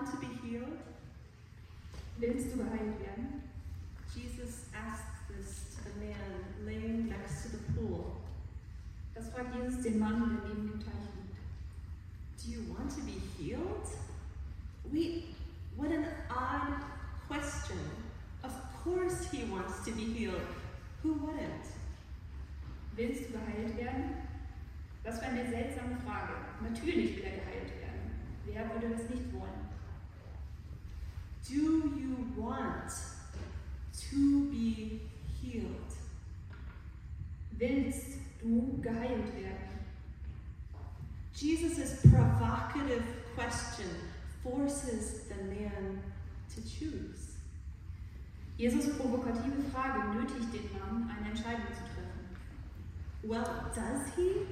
want to be healed? Willst du geheilt werden? Jesus asked this to the man laying next to the pool. Das fragt Jesus den Mann, der neben dem Teich liegt. Do you want to be healed? We, what an odd question. Of course he wants to be healed. Who wouldn't? Willst du geheilt werden? Das wäre eine seltsame Frage. Natürlich will er geheilt werden. Wer würde das nicht wollen? Do you want to be healed? Willst du geheilt werden? Jesus' provocative question forces the man to choose. Jesus' provokative Frage nötigt den Mann, eine Entscheidung zu treffen. Well, does he?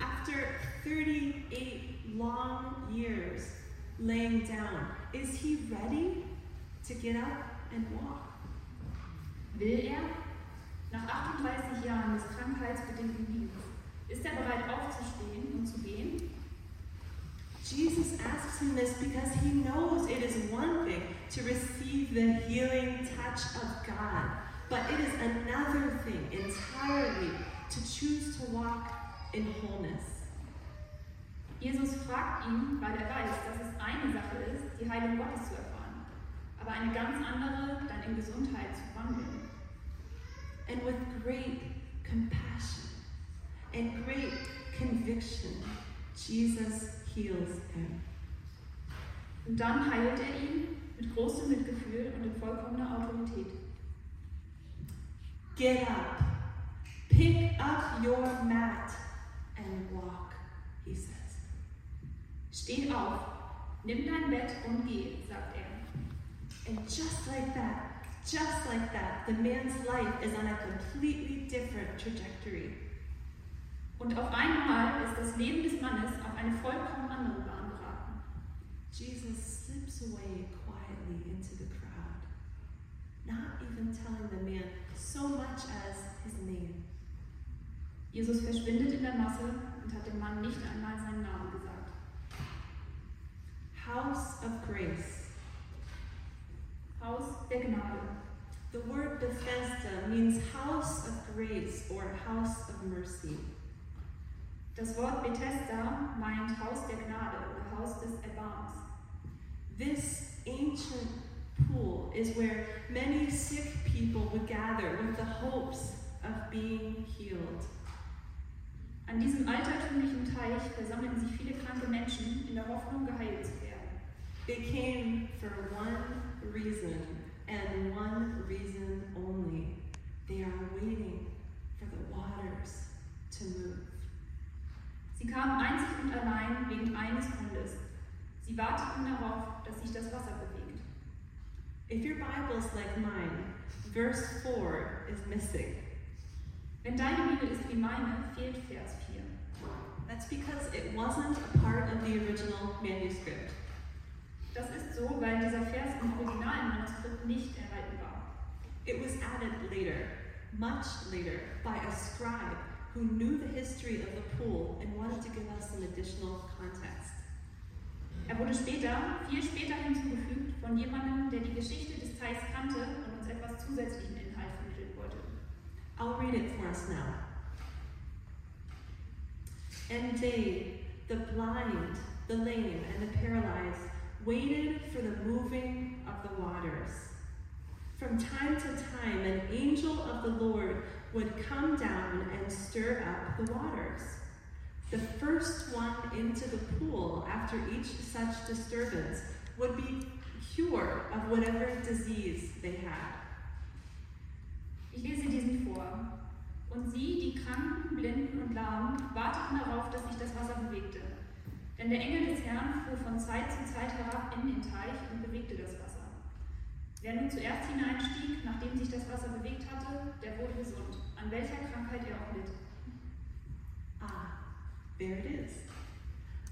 After 38 long years laying down, is he ready to get up and walk? Will er? Nach 38 Jahren des krankheitsbedingten Liegens, ist er bereit aufzustehen und zu gehen? Jesus asks him this because he knows it is one thing to receive the healing touch of God, but it is another thing entirely to choose to walk in wholeness. Jesus fragt ihn, weil er weiß, dass es eine Sache ist, die Heilung Gottes zu erfahren, aber eine ganz andere, dann in Gesundheit zu wandeln. And with great compassion and great conviction, Jesus heals him. Und dann heilt er ihn mit großem Mitgefühl und in vollkommener Autorität. Get up, pick up your mat, and walk, he says. Steh auf, nimm dein Bett und geh, sagt er. And just like that, just like that, the man's life is on a completely different trajectory. Und auf einmal ist das Leben des Mannes auf eine vollkommen andere Bahn geraten. Jesus slips away quietly into the crowd, not even telling the man so much as his name. Jesus verschwindet in der Masse und hat dem Mann nicht einmal seinen Namen gesagt. House of grace. Haus der Gnade. The word Bethesda means house of grace or house of mercy. Das Wort Bethesda meint Haus der Gnade oder Haus des Erbarmens. This ancient pool is where many sick people would gather with the hopes of being healed. An diesem altertümlichen Teich versammelten sich viele kranke Menschen in der Hoffnung, geheilt zu werden. They came for one reason and one reason only. They are waiting for the waters to move. Sie kamen einzig und allein wegen eines Grundes. Sie warteten darauf, dass sich das Wasser bewegt. If your Bible's like mine, verse 4 is missing. Wenn deine Bibel ist wie meine, fehlt Vers 4. That's because it wasn't a part of the original manuscript. Das ist so, weil dieser Vers im originalen Manuskript nicht erhalten war. It was added later, much later, by a scribe who knew the history of the pool and wanted to give us some additional context. Er wurde später, viel später hinzugefügt von jemandem, der die Geschichte des Teichs kannte und uns etwas zusätzlichen Inhalt vermitteln wollte. I'll read it for us now. And they, the blind, the lame, and the paralyzed, waited for the moving of the waters. From time to time, an angel of the Lord would come down and stir up the waters. The first one into the pool after each such disturbance would be cured of whatever disease they had. Ich lese diesen vor. Und sie, die Kranken, Blinden und Lahmen, warteten darauf, dass sich das Wasser bewegte. Denn der Engel des Herrn fuhr von Zeit zu Zeit herab in den Teich und bewegte das Wasser. Wer nun zuerst hineinstieg, nachdem sich das Wasser bewegt hatte, der wurde gesund, an welcher Krankheit er auch litt. Ah, there it is.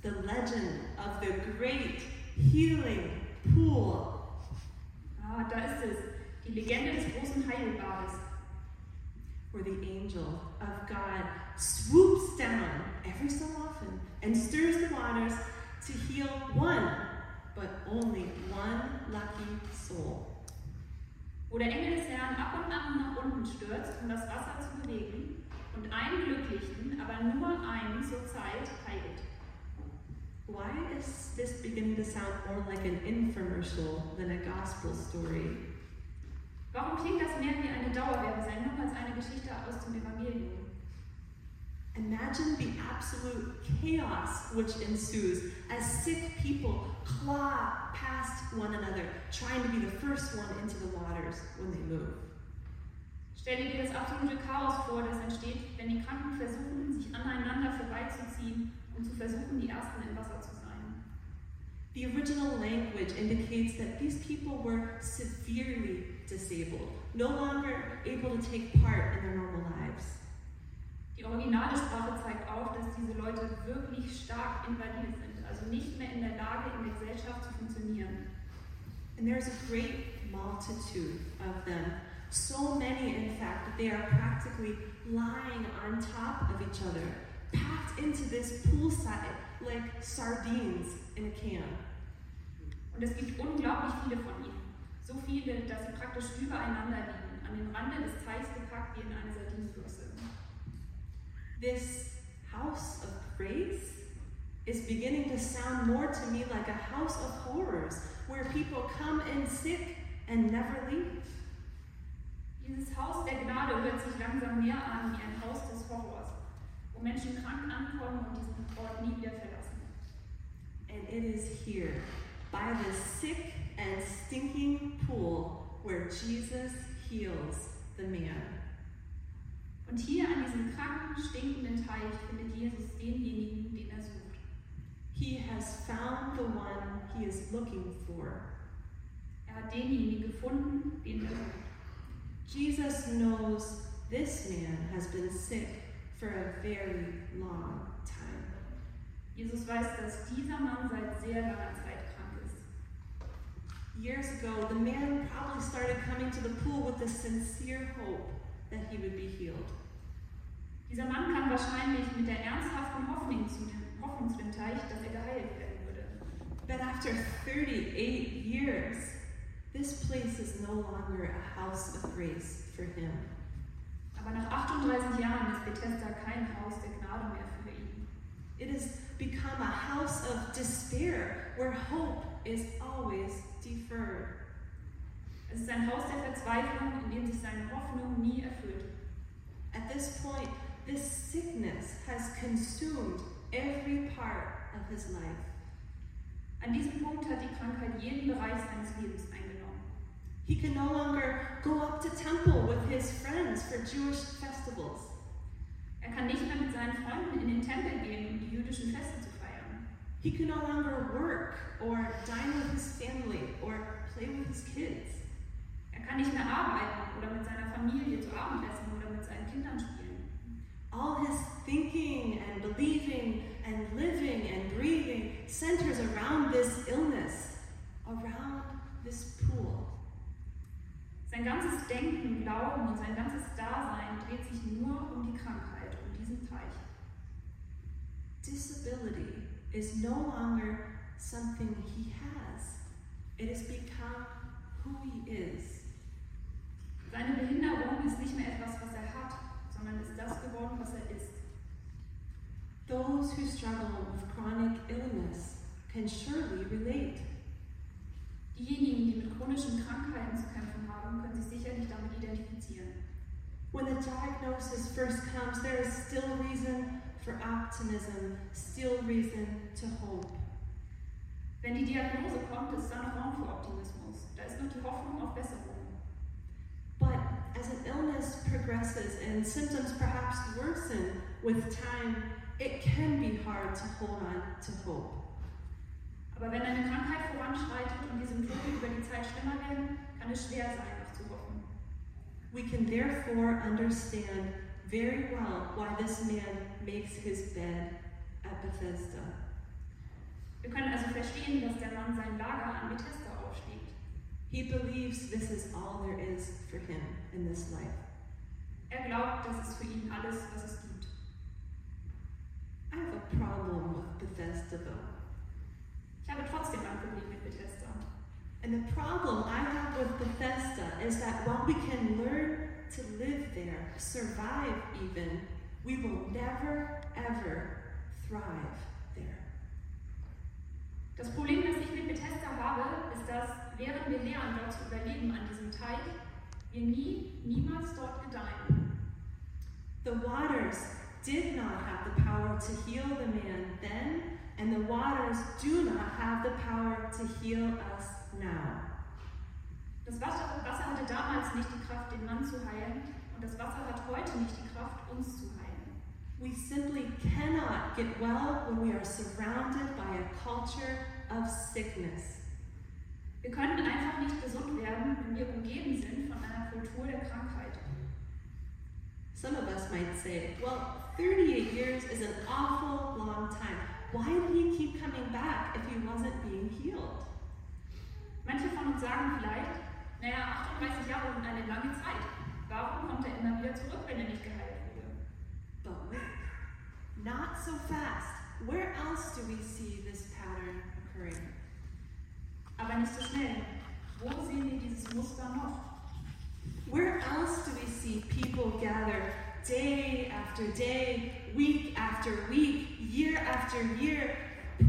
The legend of the great healing pool. Ah, da ist es, die Legende des großen Heilbades, where the angel of God swoops down every so often and stirs the waters to heal one but only one lucky soul. Wo der Engel des Herrn ab und an nach unten stürzt, um das Wasser zu bewegen, und einen Glücklichen, aber nur einen zur Zeit heilt. Why is this beginning to sound more like an infomercial than a gospel story? Warum klingt das mehr wie eine Dauerwerbesendung als eine Geschichte aus dem Evangelium? Imagine the absolute chaos which ensues as sick people claw past one another, trying to be the first one into the waters when they move. Stelle dir das absolute Chaos vor, das entsteht, wenn die Kranken versuchen, sich aneinander vorbeizuziehen und zu versuchen, die Ersten im Wasser zu sein. The original language indicates that these people were severely disabled, no longer able to take part in their normal lives. Die originale Sprache zeigt auf, dass diese Leute wirklich stark invalide sind, also nicht mehr in der Lage, in der Gesellschaft zu funktionieren. And there's a great multitude of them. So many, in fact, that they are practically lying on top of each other, packed into this poolside like sardines in a can. Und es gibt unglaublich viele von ihnen. So viele, dass sie praktisch übereinander liegen, an den Rande des Teichs gepackt wie in eine Sardinenbürste. This house of praise is beginning to sound more to me like a house of horrors where people come in sick and never leave. Dieses Haus der Gnade hört sich langsam mehr an wie ein Haus des Horrors, wo Menschen krank ankommen und diesen Ort nie wieder verlassen. And it is here, by the sick and stinking pool, where Jesus heals the man. Und hier an diesem kranken, stinkenden Teich findet Jesus denjenigen, den er sucht. He has found the one he is looking for. Er hat denjenigen gefunden, den er sucht. Jesus knows this man has been sick for a very long time. Jesus weiß, dass dieser Mann seit sehr langer Zeit krank ist. Years ago, the man probably started coming to the pool with the sincere hope that he would be healed. Dieser Mann kam wahrscheinlich mit der ernsthaften Hoffnung zu dem, Hoffnung zu dem Teich, dass er geheilt werden würde. But after 38 years, this place is no longer a house of grace for him. Aber nach 38 Jahren ist Bethesda kein Haus der Gnade mehr für ihn. It has become a house of despair where hope is always deferred. Es ist ein Haus der Verzweiflung, in dem sich seine Hoffnung nie erfüllt. At this point, this sickness has consumed every part of his life. An diesem Punkt hat die Krankheit jeden Bereich seines Lebens eingenommen. He can no longer go up to temple with his friends for Jewish festivals. Er kann nicht mehr mit seinen Freunden in den Tempel gehen, um die jüdischen Feste zu feiern. He can no longer work or dine with his family or play with his kids. Kann nicht mehr arbeiten oder mit seiner Familie zu Abend essen oder mit seinen Kindern spielen. All his thinking and believing and living and breathing centers around this illness, around this pool. Sein ganzes Denken, Glauben und sein ganzes Dasein dreht sich nur um die Krankheit, um diesen Teich. Disability is no longer something he has, it has become who he is. Seine Behinderung ist nicht mehr etwas, was er hat, sondern ist das geworden, was er ist. Those who struggle with chronic illness can surely relate. Diejenigen, die mit chronischen Krankheiten zu kämpfen haben, können sich sicherlich damit identifizieren. When the diagnosis first comes, there is still reason for optimism, still reason to hope. Wenn die Diagnose kommt, ist da noch Raum für Optimismus. Da ist noch die Hoffnung progresses and symptoms perhaps worsen with time, it can be hard to hold on to hope. Aber wenn eine Krankheit voranschreitet und die Symptome über die Zeit schlimmer werden, kann es schwer sein, noch zu hoffen. We can therefore understand very well why this man makes his bed at Bethesda. Wir können also verstehen, dass der Mann sein Lager an Bethesda aufschlägt. He believes this is all there is for him in this life. Er glaubt, das ist für ihn alles, was es gibt. I have a problem with Bethesda though. Ich habe trotzdem ein Problem mit problem I have with Bethesda is that while we can learn to live there, survive even, we will never, ever thrive there. Das Problem, das ich mit Bethesda habe, ist, dass während wir lernen, dort zu überleben an diesem Teich, wir nie, niemals dort gedeihen. The waters did not have the power to heal the man then, and the waters do not have the power to heal us now. Das Wasser, Wasser hatte damals nicht die Kraft, den Mann zu heilen, und das Wasser hat heute nicht die Kraft, uns zu heilen. We simply cannot get well when we are surrounded by a culture of sickness. Wir können einfach nicht gesund werden, wenn wir umgeben sind von einer Kultur der Krankheit. Some of us might say, well, 38 years is an awful long time. Why did he keep coming back if he wasn't being healed? Manche von uns sagen vielleicht, naja, 38 Jahre sind eine lange Zeit. Warum kommt er immer wieder zurück, wenn er nicht geheilt wurde? But wait, not so fast. Where else do we see this pattern occurring? Aber nicht so schnell. Wo sehen wir dieses Muster noch? Where else do we see people gather day after day, week after week, year after year,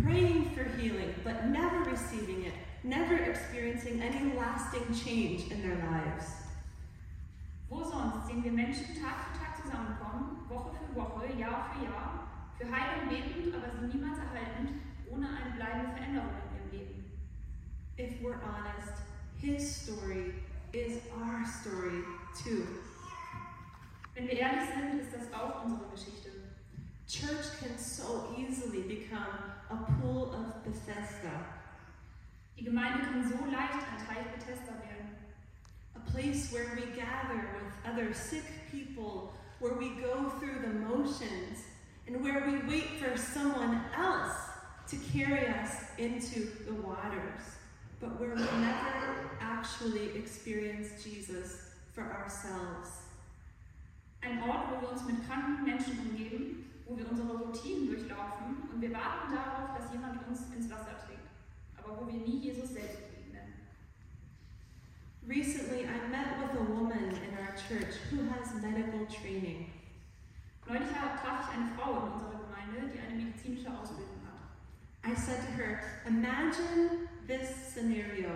praying for healing, but never receiving it, never experiencing any lasting change in their lives? Wo sonst sehen wir Menschen Tag für Tag zusammenkommen, Woche für Woche, Jahr für Jahr, für Heilung betend, aber sie niemals erhaltend, ohne eine bleibende Veränderung in ihrem Leben? If we're honest, his story is our story too. Wenn wir ehrlich sind, ist das auch unsere Geschichte. Church can so easily become a pool of Bethesda, Die Gemeinde kann so leicht ein Teich Bethesda werden. a place where we gather with other sick people, where we go through the motions, and where we wait for someone else to carry us into the waters, but where we never actually experience Jesus for ourselves. Ein Ort, wo wir uns mit kranken Menschen umgeben, wo wir unsere Routinen durchlaufen und wir warten darauf, dass jemand uns ins Wasser trägt, aber wo wir nie Jesus selbst begegnen. Recently, I met with a woman in our church who has medical training. Neulich traf ich eine Frau in unserer Gemeinde, die eine medizinische Ausbildung hat. I said to her, Imagine this scenario.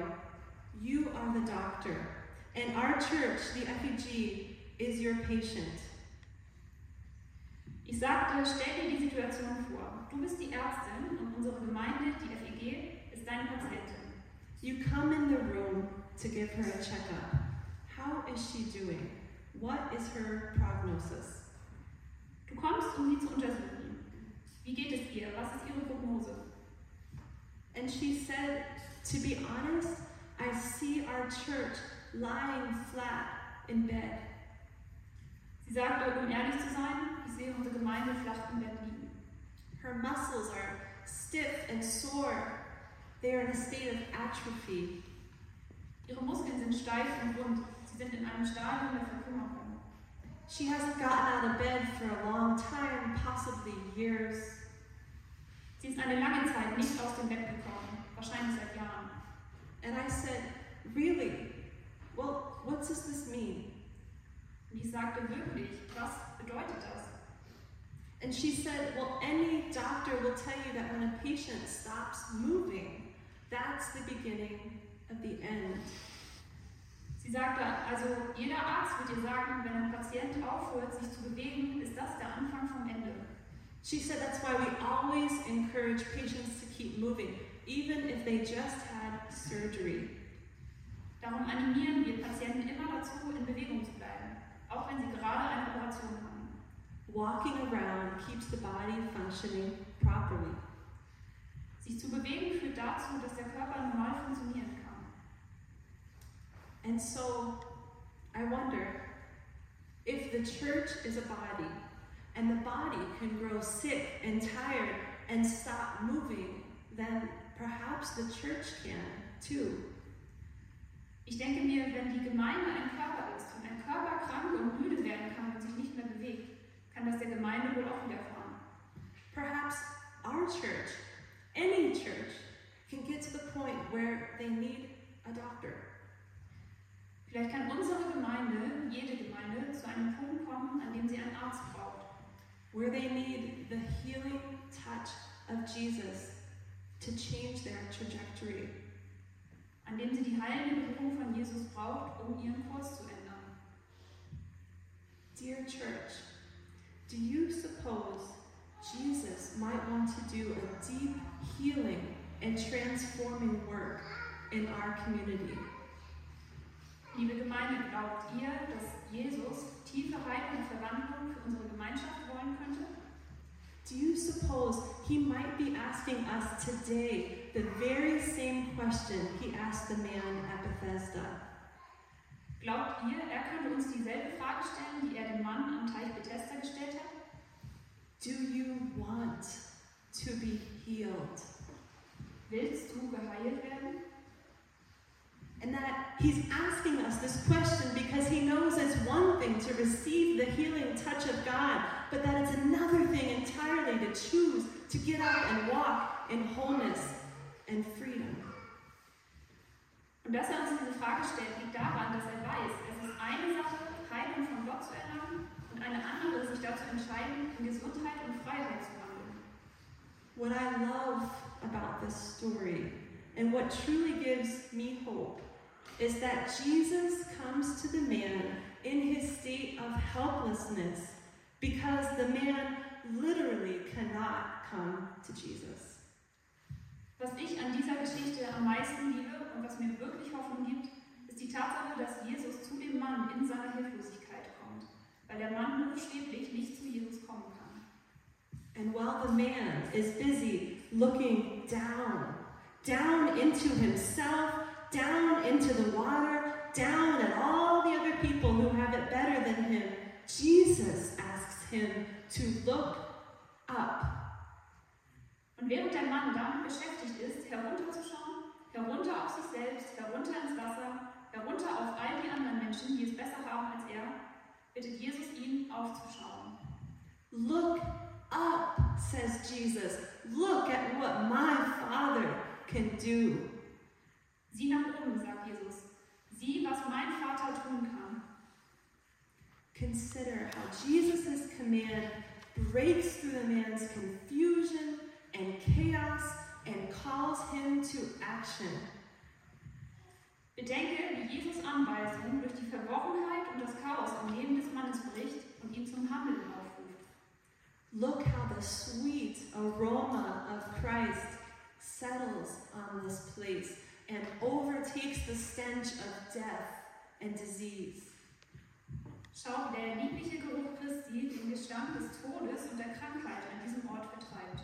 You are the doctor, and our church, the FEG, is your patient. Ich sagte, stell dir die Situation vor. Du bist die Ärztin und unsere Gemeinde, die FEG, ist deine Patientin. You come in the room to give her a checkup. How is she doing? What is her prognosis? Du kommst, um sie zu untersuchen. Wie geht es ihr? Was ist ihre Prognose? And she said, To be honest, I see our church lying flat in bed. Sie sagte, um ehrlich zu sein, ich sehe unsere Gemeinde flach im Bett liegen. Her muscles are stiff and sore. They are in a state of atrophy. Ihre Muskeln sind steif und rund. Sie sind in einem Stadium der Verkümmerung. She hasn't gotten out of bed for a long time, possibly years. Sie ist eine lange Zeit nicht aus dem Bett gekommen, wahrscheinlich seit Jahren. And I said, Really? Well, what does this mean? Und ich sagte wirklich, was bedeutet das? And she said, Well, any doctor will tell you that when a patient stops moving, that's the beginning of the end. Sie sagte, also jeder Arzt wird dir sagen, wenn ein Patient aufhört, sich zu bewegen, ist das der Anfang vom Ende. She said that's why we always encourage patients to keep moving, even if they just had surgery. Darum animieren wir Patienten immer dazu, in Bewegung zu bleiben, auch wenn sie gerade eine Operation haben. Walking around keeps the body functioning properly. Sich zu bewegen führt dazu, dass der Körper normal funktionieren kann. And so I wonder if the church is a body and the body can grow sick and tired and stop moving, then perhaps the church can too. Ich denke mir, wenn die Gemeinde ein Körper ist und ein Körper krank und müde werden kann und sich nicht mehr bewegt, kann das der Gemeinde wohl auch widerfahren. Perhaps our church, any church, can get to the point where they need a doctor. Vielleicht kann unsere Gemeinde, jede Gemeinde, zu einem Punkt kommen, an dem sie einen Arzt braucht. Where they need the healing touch of Jesus to change their trajectory. An dem sie die heilende Berührung von Jesus braucht, um ihren Kurs zu ändern. Dear church, do you suppose Jesus might want to do a deep healing and transforming work in our community? Liebe Gemeinde, glaubt ihr, dass Jesus tiefe Heilung und Verwandlung für unsere Gemeinschaft wollen könnte? Do you suppose he might be asking us today the very same question he asked the man at Bethesda? Glaubt ihr, er könnte uns dieselbe Frage stellen, die er dem Mann am Teich Bethesda gestellt hat? Do you want to be healed? Willst du geheilt werden? And that he's asking us this question because he knows it's one thing to receive the healing touch of God, but that it's another thing entirely to choose to get up and walk in wholeness and freedom. Und dass er uns diese Frage stellt, liegt daran, dass er weiß, es ist eine Sache, Heilung von Gott zu erlangen und eine andere, sich dazu entscheiden, in Gesundheit und Freiheit zu wandeln. What I love about this story and what truly gives me hope is that Jesus comes to the man in his state of helplessness because the man literally cannot come to Jesus. Was ich an dieser Geschichte am meisten liebe und was mir wirklich Hoffnung gibt, ist die Tatsache, dass Jesus zu dem Mann in seiner Hilflosigkeit kommt, weil der Mann buchstäblich nicht zu Jesus kommen kann. And while the man is busy looking down, down into himself, down into the water, down at all the other people who have it better than him, Jesus asks him to look up. Und während der Mann damit beschäftigt ist, herunterzuschauen, herunter auf sich selbst, herunter ins Wasser, herunter auf all die anderen Menschen, die es besser haben als er, bittet Jesus ihn aufzuschauen. Look up, says Jesus. Look at what my Father can do. Sieh nach oben, sagt Jesus. Sieh, was mein Vater tun kann. Consider how Jesus' command breaks through the man's confusion and chaos and calls him to action. Bedenke, wie Jesus Anweisung durch die Verworrenheit und das Chaos im Leben des Mannes bricht und ihn zum Handeln aufruft. Look how the sweet aroma of Christ settles on this place and overtakes the stench of death and disease. Schau, der liebliche Geruch Christi den Gestank des Todes und der Krankheit an diesem Ort vertreibt.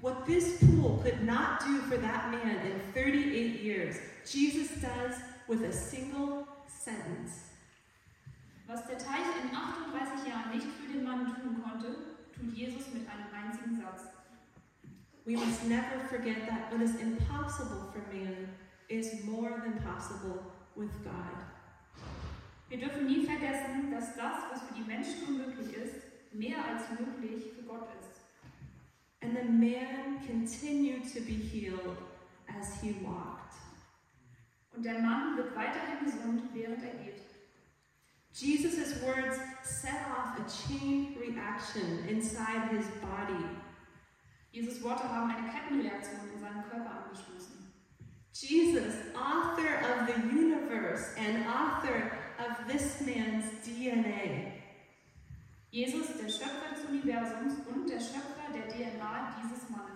What this pool could not do for that man in 38 years, Jesus does with a single sentence. Was der Teich in 38 Jahren nicht für den Mann tun konnte, tut Jesus mit einem einzigen Satz. We must never forget that what is impossible for man is more than possible with God. Wir dürfen nie vergessen, dass das, was für die Menschen unmöglich ist, mehr als möglich für Gott ist. And the man continued to be healed as he walked. Und der Mann wird weiterhin gesund, während er geht. Jesus' words set off a chain reaction inside his body. Jesus' Worte haben eine Kettenreaktion in seinem Körper angestoßen. Jesus, author of the universe and author of this man's DNA, Jesus, der Schöpfer des Universums und der Schöpfer der DNA dieses Mannes.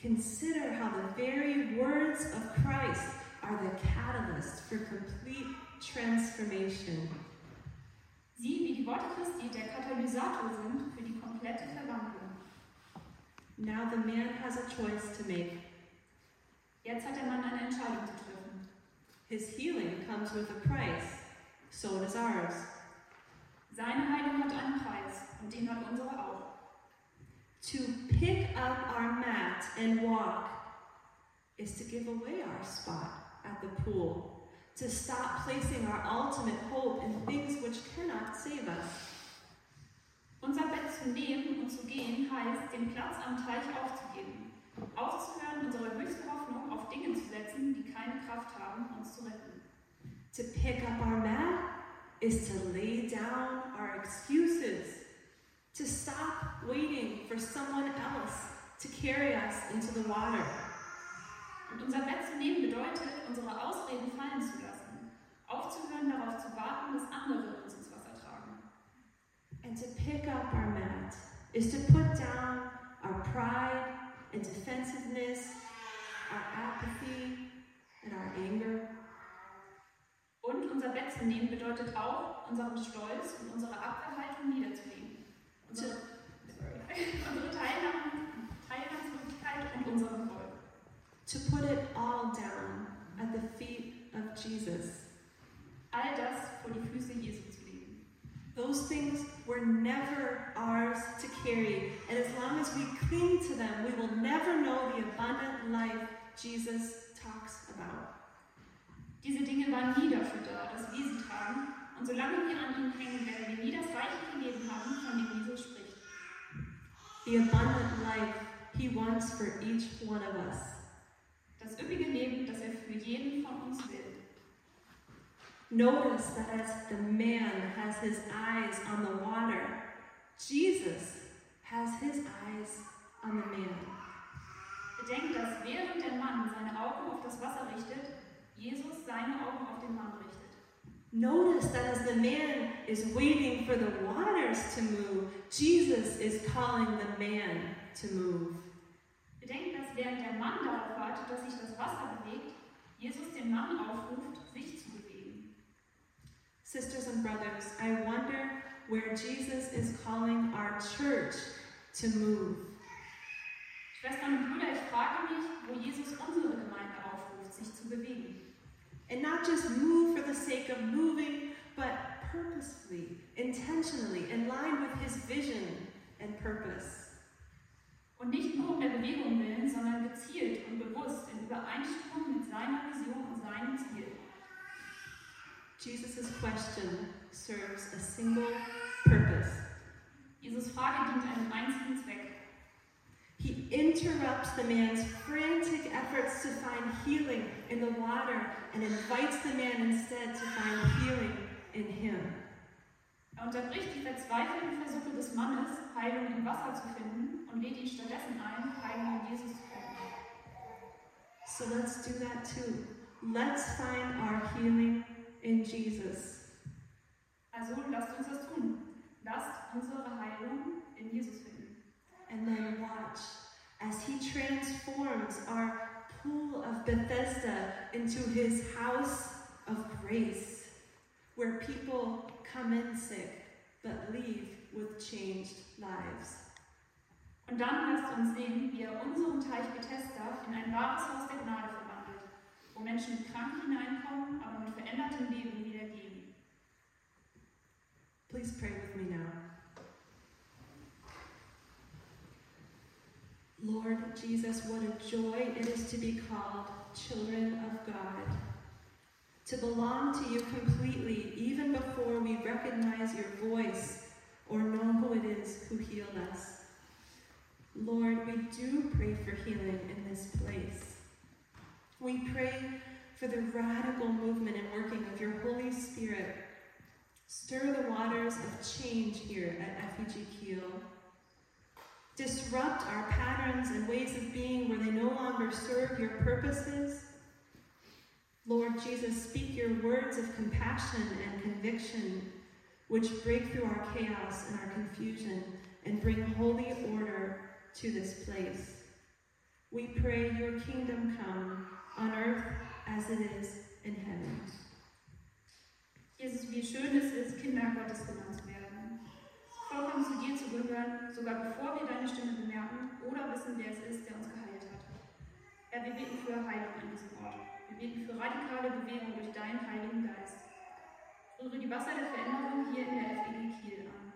consider how the very words of Christ are the catalyst for complete transformation. Sieh, wie die Worte Christi der Katalysator sind für die komplette Verwandlung. Now the man has a choice to make. Jetzt hat der Mann eine Entscheidung zu treffen. His healing comes with a price, so does ours. Seine Heilung hat einen Preis und den hat unsere auch. To pick up our mat and walk is to give away our spot at the pool, to stop placing our ultimate hope in things which cannot save us. Unser Bett zu nehmen und zu gehen heißt, den Platz am Teich aufzugeben, aufzuhören, unsere höchste Hoffnung auf Dinge zu setzen, die keine Kraft haben, uns zu retten. To pick up our mat is to lay down our excuses, to stop waiting for someone else to carry us into the water. Und unser Bett zu nehmen bedeutet, unsere Ausreden fallen zu lassen, aufzuhören, darauf zu warten, dass andere uns ins Wasser tragen. And to pick up our mat is to put down our pride and defensiveness, our apathy and our anger. Und unser Bett zu nehmen bedeutet auch, unseren Stolz und unsere Abwehrhaltung niederzulegen. Unsere, unsere Teilnahme, Teilnahmslosigkeit und unseren Groll. To put it all down at the feet of Jesus. All das vor die Füße Jesu zu legen. Those things were never ours to carry, and as long as we cling to them, we will never know the abundant life Jesus talks about. Diese Dinge waren nie dafür da, dass wir sie tragen, und solange wir an ihnen hängen, werden wir nie das reichliche Leben haben, von dem Jesus spricht. The abundant life He wants for each one of us. Das üppige Leben, das er für jeden von uns will. Notice that as the man has his eyes on the water, Jesus has his eyes on the man. Bedenkt, dass während der Mann seine Augen auf das Wasser richtet, Jesus seine Augen auf den Mann richtet. Notice that as the man is waiting for the waters to move, Jesus is calling the man to move. Bedenkt, dass während der Mann darauf wartet, dass sich das Wasser bewegt, Jesus den Mann aufruft, sich zu bewegen. Sisters and brothers, I wonder where Jesus is calling our church to move. Schwestern und Brüder, ich frage mich, wo Jesus unsere Gemeinde aufruft, sich zu bewegen. And not just move for the sake of moving, but purposefully, intentionally, in line with his vision and purpose. Und nicht nur um der Bewegung willen, sondern gezielt und bewusst in Übereinstimmung mit seiner Vision und seinem Ziel. Jesus' question serves a single purpose. Jesus' Frage dient einem einzigen Zweck. He interrupts the man's frantic efforts to find healing in the water and invites the man instead to find healing in him. Er unterbricht die verzweifelten Versuche des Mannes, Heilung im Wasser zu finden und lädt ihn stattdessen ein, Heilung in Jesus zu finden. So let's do that too. Let's find our healing in Jesus. Also lasst uns das tun. Lasst unsere Heilung in Jesus finden. And then watch as he transforms our pool of Bethesda into his house of grace, where people come in sick but leave with changed lives. Und dann lasst uns sehen, wie er unseren Teich Bethesda in ein wahres Haus der Gnade verwandelt, wo Menschen krank hineinkommen, aber mit verändertem Leben wieder gehen. Please pray with me now. Lord Jesus, what a joy it is to be called children of God. To belong to you completely, even before we recognize your voice or know who it is who healed us. Lord, we do pray for healing in this place. We pray for the radical movement and working of your Holy Spirit. Stir the waters of change here at FEG Kiel. Disrupt our patterns and ways of being where they no longer serve your purposes. Lord Jesus, speak your words of compassion and conviction, which break through our chaos and our confusion and bring holy order to this place. We pray your kingdom come on earth as it is in heaven. Jesus, wie schön es ist, Kinder Gottes genannt. Vollkommen zu dir zu gehören, sogar bevor wir deine Stimme bemerken oder wissen, wer es ist, der uns geheilt hat. Herr, wir beten für Heilung an diesem Ort. Wir beten für radikale Bewegung durch deinen Heiligen Geist. Rühre die Wasser der Veränderung hier in der FEG Kiel an.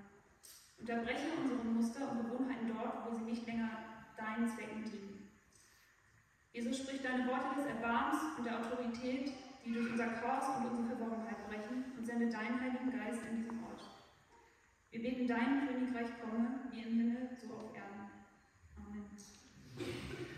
Unterbreche unsere Muster und Gewohnheiten dort, wo sie nicht länger deinen Zwecken dienen. Jesus spricht deine Worte des Erbarmens und der Autorität, die durch unser Chaos und unsere Verworrenheit brechen, und sende deinen Heiligen Geist in diesem Ort. Wir beten dein Königreich komme, wie im Himmel, so auf Erden. Amen.